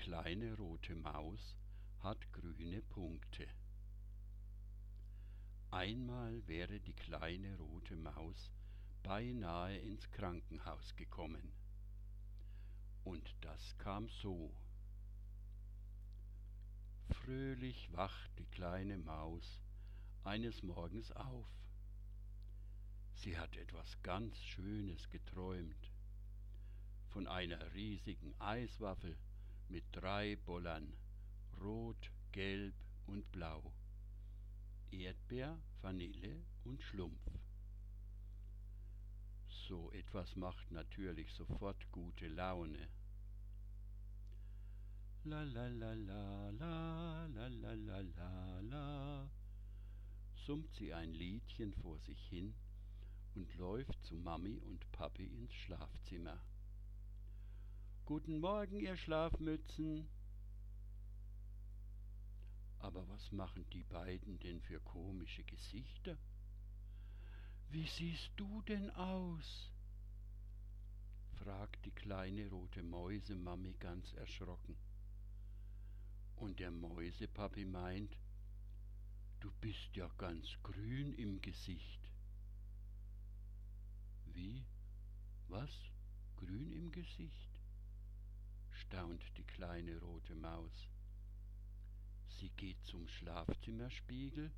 kleine rote Maus hat grüne Punkte. Einmal wäre die kleine rote Maus beinahe ins Krankenhaus gekommen. Und das kam so. Fröhlich wacht die kleine Maus eines Morgens auf. Sie hat etwas ganz Schönes geträumt. Von einer riesigen Eiswaffel mit drei Bollern, rot, gelb und blau. Erdbeer, Vanille und Schlumpf. So etwas macht natürlich sofort gute Laune. La la la la la la la la la la summt sie ein Liedchen vor sich hin und läuft zu Mami und Papi ins Schlafzimmer. Guten Morgen, ihr Schlafmützen. Aber was machen die beiden denn für komische Gesichter? Wie siehst du denn aus? fragt die kleine rote Mäusemami ganz erschrocken. Und der Mäusepapi meint, du bist ja ganz grün im Gesicht. Wie? Was? Grün im Gesicht? Staunt die kleine rote Maus. Sie geht zum Schlafzimmerspiegel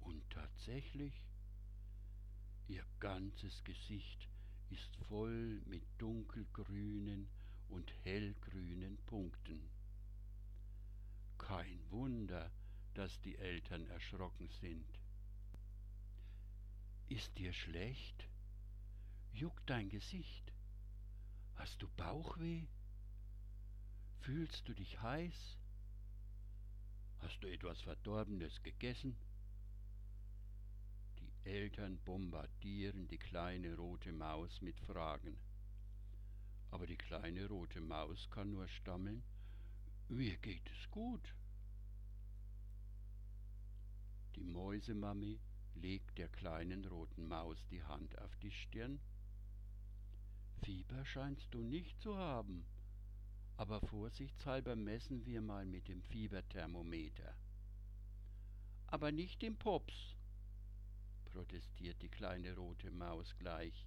und tatsächlich Ihr ganzes Gesicht ist voll mit dunkelgrünen und hellgrünen Punkten. Kein Wunder, dass die Eltern erschrocken sind. Ist dir schlecht? Juckt dein Gesicht? Hast du Bauchweh? Fühlst du dich heiß? Hast du etwas Verdorbenes gegessen? Eltern bombardieren die kleine rote Maus mit Fragen. Aber die kleine rote Maus kann nur stammeln, mir geht es gut. Die Mäusemami legt der kleinen roten Maus die Hand auf die Stirn. Fieber scheinst du nicht zu haben, aber vorsichtshalber messen wir mal mit dem Fieberthermometer. Aber nicht im Pops, protestiert die kleine rote Maus gleich.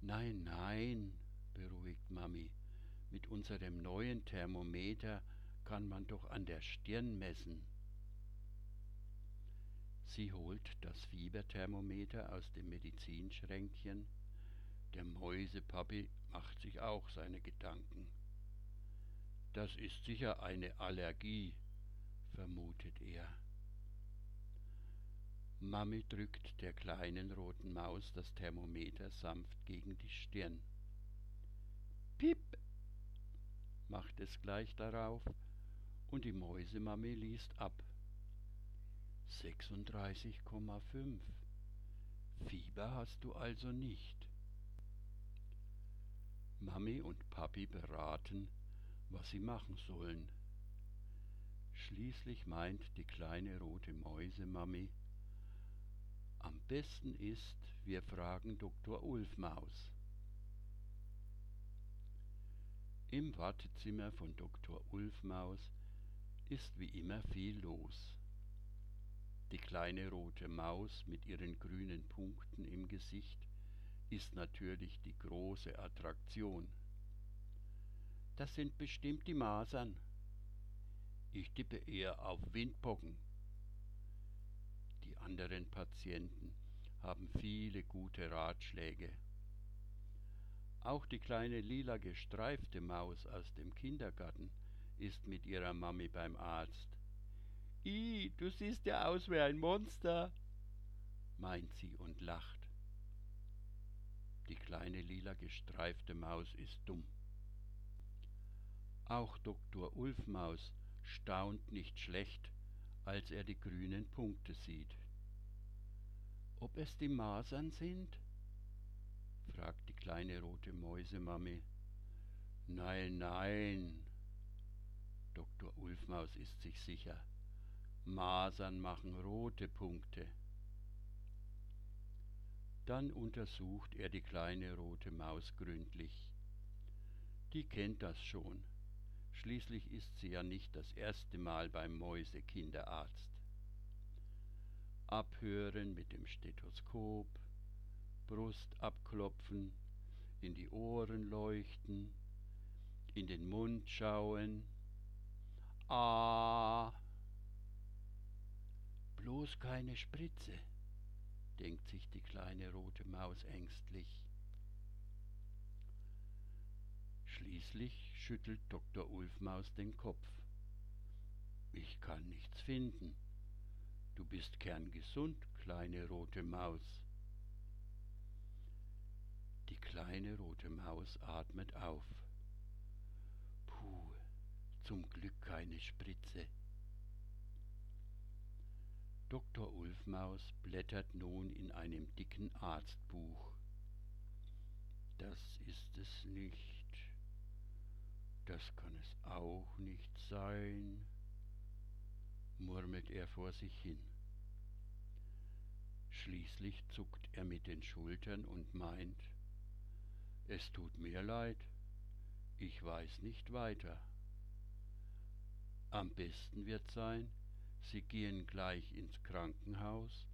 Nein, nein, beruhigt Mami, mit unserem neuen Thermometer kann man doch an der Stirn messen. Sie holt das Fieberthermometer aus dem Medizinschränkchen. Der Mäusepapi macht sich auch seine Gedanken. Das ist sicher eine Allergie, vermutet er. Mami drückt der kleinen roten Maus das Thermometer sanft gegen die Stirn. Piep! macht es gleich darauf und die Mäusemami liest ab. 36,5. Fieber hast du also nicht. Mami und Papi beraten, was sie machen sollen. Schließlich meint die kleine rote Mäusemami, am besten ist, wir fragen Dr. Ulfmaus. Im Wartezimmer von Dr. Ulfmaus ist wie immer viel los. Die kleine rote Maus mit ihren grünen Punkten im Gesicht ist natürlich die große Attraktion. Das sind bestimmt die Masern. Ich tippe eher auf Windpocken. Die anderen Patienten haben viele gute Ratschläge. Auch die kleine lila gestreifte Maus aus dem Kindergarten ist mit ihrer Mami beim Arzt. I, du siehst ja aus wie ein Monster, meint sie und lacht. Die kleine lila gestreifte Maus ist dumm. Auch Dr. Ulfmaus staunt nicht schlecht als er die grünen Punkte sieht. Ob es die Masern sind? fragt die kleine rote Mäusemami. Nein, nein. Dr. Ulfmaus ist sich sicher. Masern machen rote Punkte. Dann untersucht er die kleine rote Maus gründlich. Die kennt das schon. Schließlich ist sie ja nicht das erste Mal beim Mäusekinderarzt. Abhören mit dem Stethoskop, Brust abklopfen, in die Ohren leuchten, in den Mund schauen. Ah! Bloß keine Spritze, denkt sich die kleine rote Maus ängstlich. Schließlich schüttelt Dr. Ulfmaus den Kopf. Ich kann nichts finden. Du bist kerngesund, kleine rote Maus. Die kleine rote Maus atmet auf. Puh, zum Glück keine Spritze. Dr. Ulfmaus blättert nun in einem dicken Arztbuch. Das ist es nicht. Das kann es auch nicht sein, murmelt er vor sich hin. Schließlich zuckt er mit den Schultern und meint, es tut mir leid, ich weiß nicht weiter. Am besten wird sein, Sie gehen gleich ins Krankenhaus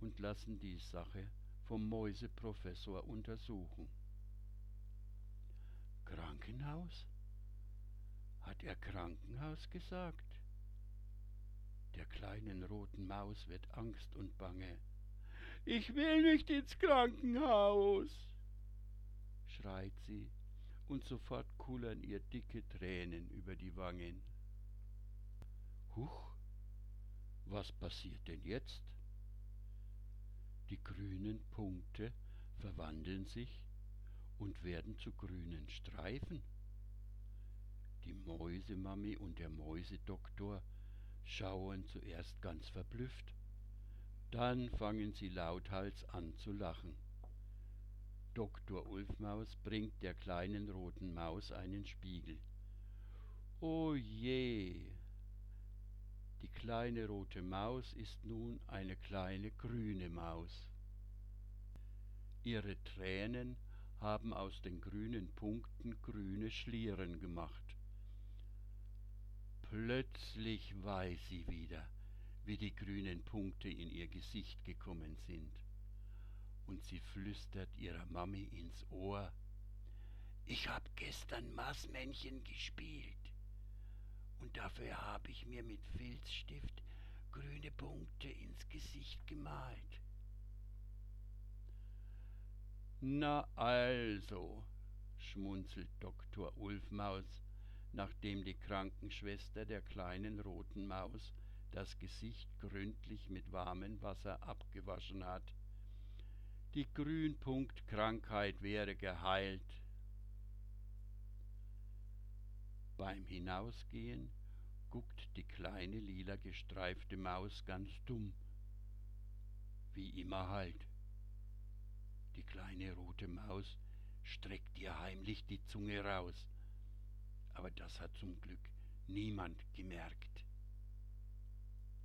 und lassen die Sache vom Mäuseprofessor untersuchen. Krankenhaus? Hat er Krankenhaus gesagt? Der kleinen roten Maus wird Angst und Bange. Ich will nicht ins Krankenhaus, schreit sie, und sofort kullern ihr dicke Tränen über die Wangen. Huch, was passiert denn jetzt? Die grünen Punkte verwandeln sich und werden zu grünen Streifen. Die Mäusemami und der Mäusedoktor schauen zuerst ganz verblüfft, dann fangen sie lauthals an zu lachen. Doktor Ulfmaus bringt der kleinen roten Maus einen Spiegel. O je! Die kleine rote Maus ist nun eine kleine grüne Maus. Ihre Tränen haben aus den grünen Punkten grüne Schlieren gemacht. Plötzlich weiß sie wieder, wie die grünen Punkte in ihr Gesicht gekommen sind. Und sie flüstert ihrer Mami ins Ohr, ich hab gestern Maßmännchen gespielt. Und dafür habe ich mir mit Filzstift grüne Punkte ins Gesicht gemalt. Na also, schmunzelt Dr. Ulfmaus nachdem die Krankenschwester der kleinen roten Maus das Gesicht gründlich mit warmem Wasser abgewaschen hat. Die Grünpunktkrankheit wäre geheilt. Beim Hinausgehen guckt die kleine lila gestreifte Maus ganz dumm. Wie immer halt. Die kleine rote Maus streckt ihr heimlich die Zunge raus aber das hat zum Glück niemand gemerkt.